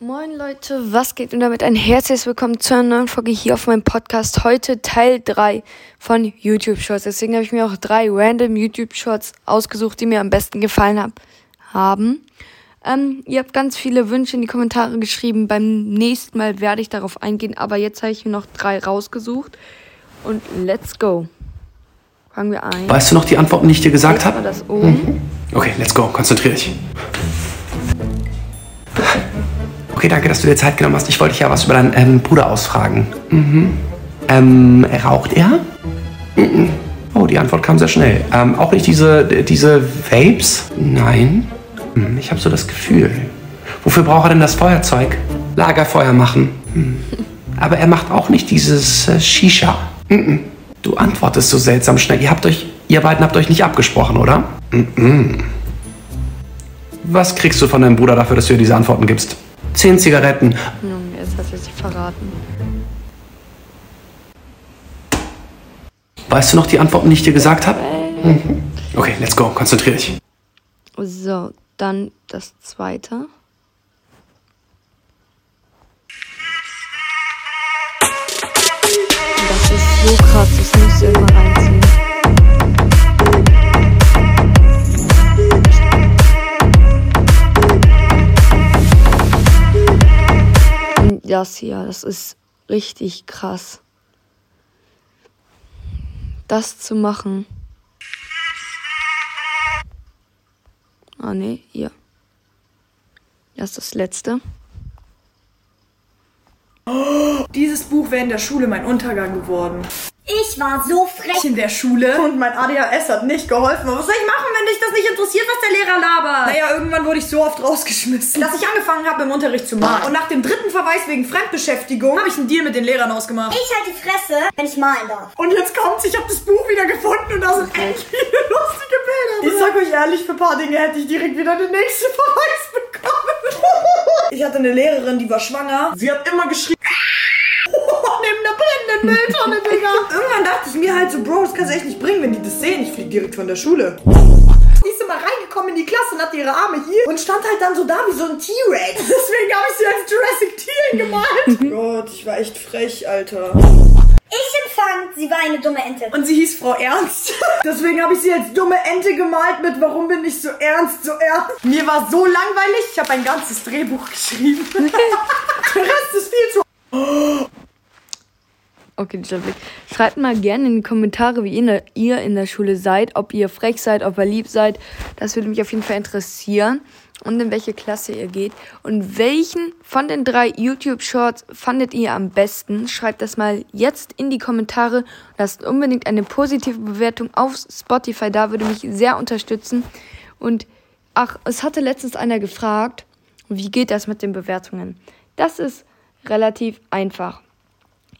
Moin Leute, was geht und damit ein herzliches Willkommen zu einer neuen Folge hier auf meinem Podcast. Heute Teil 3 von YouTube Shorts. Deswegen habe ich mir auch drei random YouTube Shorts ausgesucht, die mir am besten gefallen hab, haben. Ähm, ihr habt ganz viele Wünsche in die Kommentare geschrieben. Beim nächsten Mal werde ich darauf eingehen, aber jetzt habe ich mir noch drei rausgesucht. Und let's go. Fangen wir ein. Weißt du noch die Antworten, die ich dir gesagt habe? oben. Okay, let's go. Konzentrier dich. Okay, danke, dass du dir Zeit genommen hast. Ich wollte dich ja was über deinen ähm, Bruder ausfragen. Mhm. Ähm, raucht er? Mhm. Oh, die Antwort kam sehr schnell. Ähm, auch nicht diese, diese Vapes? Nein. Hm, ich habe so das Gefühl. Wofür braucht er denn das Feuerzeug? Lagerfeuer machen. Hm. Aber er macht auch nicht dieses äh, Shisha. Mhm. Du antwortest so seltsam schnell. Ihr habt euch, ihr beiden habt euch nicht abgesprochen, oder? Mhm. Was kriegst du von deinem Bruder dafür, dass du dir diese Antworten gibst? Zehn Zigaretten. Junge, jetzt hat er sich verraten. Weißt du noch die Antworten, die ich dir gesagt habe? Mhm. Okay, let's go. Konzentrier dich. So, dann das zweite. Das hier, das ist richtig krass. Das zu machen. Ah, nee, hier. Das ist das letzte. Dieses Buch wäre in der Schule mein Untergang geworden. Ich war so frech. In der Schule. Und mein ADHS hat nicht geholfen. Aber was soll ich machen, wenn dich das nicht interessiert, was der Lehrer labert? Naja, irgendwann wurde ich so oft rausgeschmissen, dass ich angefangen habe, im Unterricht zu malen. Und nach dem dritten Verweis wegen Fremdbeschäftigung habe ich einen Deal mit den Lehrern ausgemacht. Ich halt die Fresse, wenn ich malen darf. Und jetzt kommt's, ich habe das Buch wieder gefunden und da sind echt viele lustige Bilder. Ich sag euch ehrlich, für ein paar Dinge hätte ich direkt wieder den nächsten Verweis bekommen. Ich hatte eine Lehrerin, die war schwanger. Sie hat immer geschrien. Mülltonne, Digga. Irgendwann dachte ich mir halt so, Bro, das kannst du echt nicht bringen, wenn die das sehen. Ich flieg direkt von der Schule. Die ist immer reingekommen in die Klasse und hatte ihre Arme hier und stand halt dann so da wie so ein T-Rex. Deswegen habe ich sie als Jurassic Teal gemalt. Gott, ich war echt frech, Alter. Ich empfand, sie war eine dumme Ente. Und sie hieß Frau Ernst. Deswegen habe ich sie als dumme Ente gemalt mit Warum bin ich so ernst, so ernst. Mir war so langweilig, ich habe ein ganzes Drehbuch geschrieben. Der Rest ist viel zu... Okay, dieser Blick. Schreibt mal gerne in die Kommentare, wie ihr, ihr in der Schule seid, ob ihr frech seid, ob ihr lieb seid. Das würde mich auf jeden Fall interessieren. Und in welche Klasse ihr geht. Und welchen von den drei YouTube-Shorts fandet ihr am besten? Schreibt das mal jetzt in die Kommentare. Lasst unbedingt eine positive Bewertung auf Spotify da, würde mich sehr unterstützen. Und ach, es hatte letztens einer gefragt, wie geht das mit den Bewertungen? Das ist relativ einfach.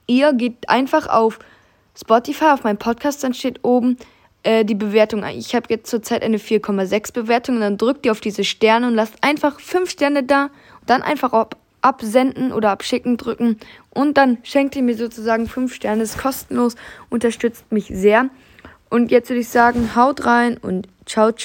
Ihr geht einfach auf Spotify, auf meinen Podcast, dann steht oben äh, die Bewertung. Ich habe jetzt zurzeit eine 4,6 Bewertung und dann drückt ihr auf diese Sterne und lasst einfach 5 Sterne da und dann einfach auf absenden oder abschicken drücken und dann schenkt ihr mir sozusagen 5 Sterne. ist kostenlos, unterstützt mich sehr. Und jetzt würde ich sagen, haut rein und ciao, ciao.